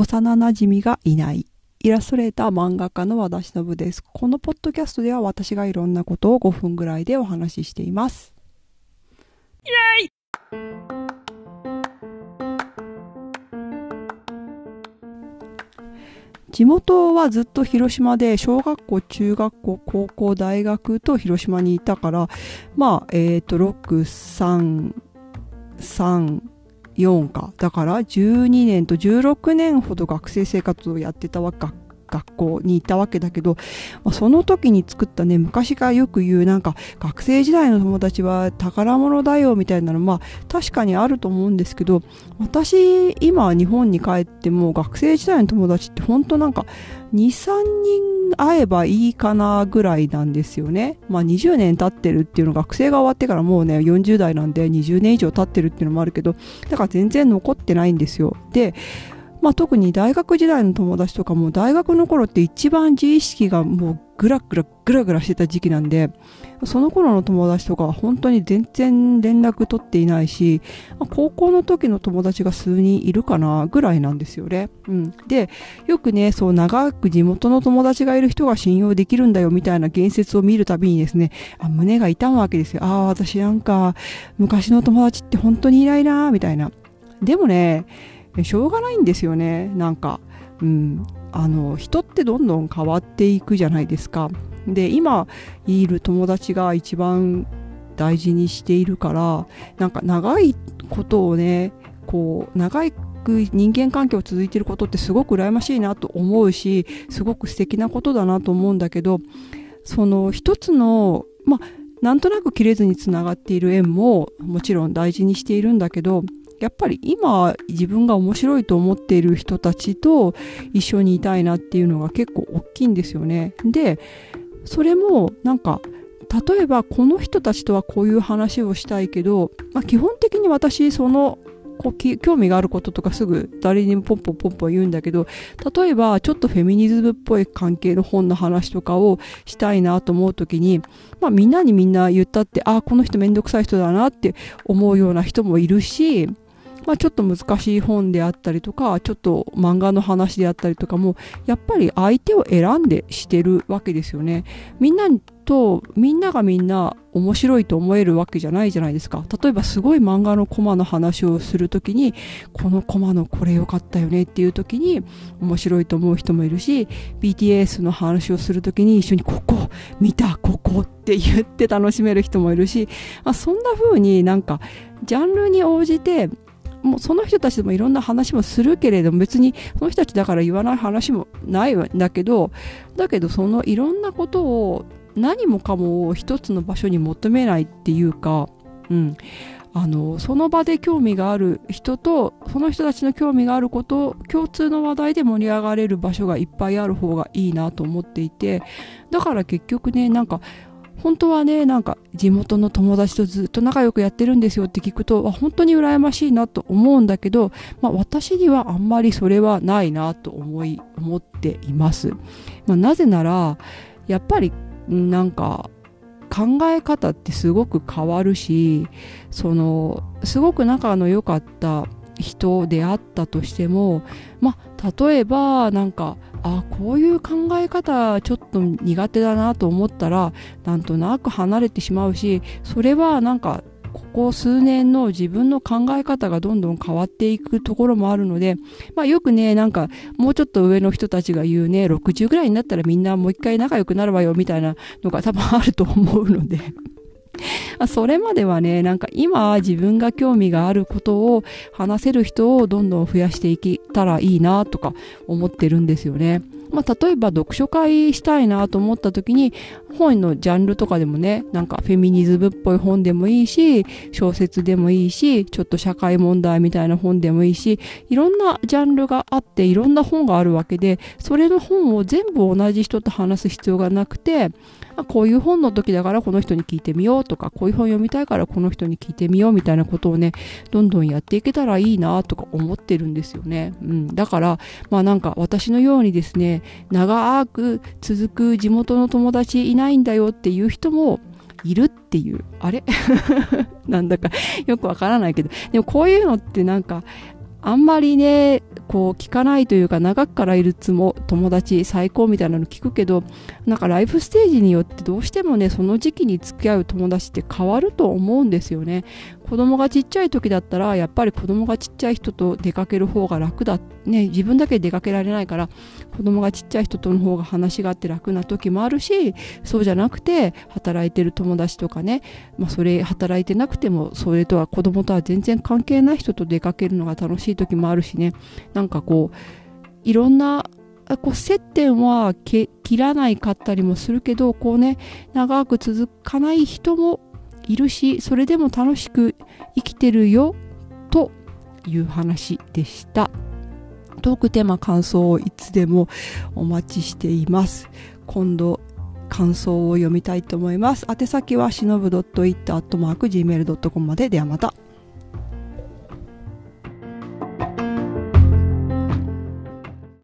幼馴染がいない。イラストレーター漫画家の和田忍です。このポッドキャストでは私がいろんなことを5分ぐらいでお話ししています。イェイ地元はずっと広島で小学校中学校高校大学と広島にいたからまあえっ、ー、と633 4か。だから12年と16年ほど学生生活をやってたわ学学校にいたわけだけど、まあ、その時に作ったね昔からよく言うなんか学生時代の友達は宝物だよみたいなのまあ確かにあると思うんですけど私今日本に帰っても学生時代の友達って本当なんか23人会えばいいかなぐらいなんですよね。まあ20年経ってるっていうの学生が終わってからもうね40代なんで20年以上経ってるっていうのもあるけどだから全然残ってないんですよ。でまあ、特に大学時代の友達とかも大学の頃って一番自意識がもうグラグラグラグラしてた時期なんでその頃の友達とかは本当に全然連絡取っていないし高校の時の友達が数人いるかなぐらいなんですよね。うん、でよくねそう長く地元の友達がいる人が信用できるんだよみたいな言説を見るたびにですねあ胸が痛むわけですよ。ああ私なんか昔の友達って本当にいないなみたいな。でもねしょうがないんですよね。なんか、うん、あの人ってどんどん変わっていくじゃないですか。で今いる友達が一番大事にしているからなんか長いことをねこう長い人間関係を続いていることってすごく羨ましいなと思うしすごく素敵なことだなと思うんだけどその一つのまあなんとなく切れずにつながっている縁ももちろん大事にしているんだけどやっぱり今自分が面白いと思っている人たちと一緒にいたいなっていうのが結構大きいんですよね。でそれもなんか例えばこの人たちとはこういう話をしたいけど、まあ、基本的に私そのこう興味があることとかすぐ誰にもポンポンポンポン言うんだけど例えばちょっとフェミニズムっぽい関係の本の話とかをしたいなと思う時に、まあ、みんなにみんな言ったってああこの人めんどくさい人だなって思うような人もいるしまあ、ちょっと難しい本であったりとかちょっと漫画の話であったりとかもやっぱり相手を選んでしてるわけですよね。みんなとみんながみんな面白いと思えるわけじゃないじゃないですか。例えばすごい漫画のコマの話をするときにこのコマのこれ良かったよねっていうときに面白いと思う人もいるし BTS の話をするときに一緒にここ見たここって言って楽しめる人もいるし、まあ、そんな風になんかジャンルに応じてもうその人たちでもいろんな話もするけれども別にその人たちだから言わない話もないんだけどだけどそのいろんなことを何もかもを一つの場所に求めないっていうか、うん、あのその場で興味がある人とその人たちの興味があること共通の話題で盛り上がれる場所がいっぱいある方がいいなと思っていてだから結局ねなんか本当はねなんか地元の友達とずっと仲良くやってるんですよって聞くと本当に羨ましいなと思うんだけど、まあ、私にはあんまりそれはないなと思い思っています、まあ、なぜならやっぱりなんか考え方ってすごく変わるしそのすごく仲の良かった人であったとしてもまあ例えばなんかあこういう考え方ちょっと苦手だなと思ったらなんとなく離れてしまうしそれはなんかここ数年の自分の考え方がどんどん変わっていくところもあるので、まあよくね、なんかもうちょっと上の人たちが言うね、60ぐらいになったらみんなもう一回仲良くなるわよみたいなのが多分あると思うので。それまではね、なんか今自分が興味があることを話せる人をどんどん増やしていけたらいいなとか思ってるんですよね。まあ、例えば読書会したいなと思った時に本のジャンルとかでもねなんかフェミニズムっぽい本でもいいし小説でもいいしちょっと社会問題みたいな本でもいいしいろんなジャンルがあっていろんな本があるわけでそれの本を全部同じ人と話す必要がなくてまこういう本の時だからこの人に聞いてみようとかこういう本読みたいからこの人に聞いてみようみたいなことをねどんどんやっていけたらいいなとか思ってるんですよね、うん、だからまあなんか私のようにですね長く続く地元の友達いないんだよっていう人もいるっていう。あれ？なんだかよくわからないけど。でもこういうのってなんかあんまりねこう聞かないというか長くからいるつも友達最高みたいなの聞くけどなんかライフステージによってどうしてもねその時期に付き合う友達って変わると思うんですよね。子供がちっちゃい時だったらやっぱり子供がちっちゃい人と出かける方が楽だ。ね自分だけ出かけられないから子供がちっちゃい人との方が話があって楽な時もあるしそうじゃなくて働いてる友達とかね、まあ、それ働いてなくてもそれとは子供とは全然関係ない人と出かけるのが楽しい時もあるしね。なんかこういろんなこう接点は切らないかったりもするけどこうね長く続かない人もいるしそれでも楽しく生きてるよという話でした。トークテーマ感想をいつでもお待ちしています。今度感想を読みたいと思います。宛先はしのぶ .it.gmail.com まで。ではまた。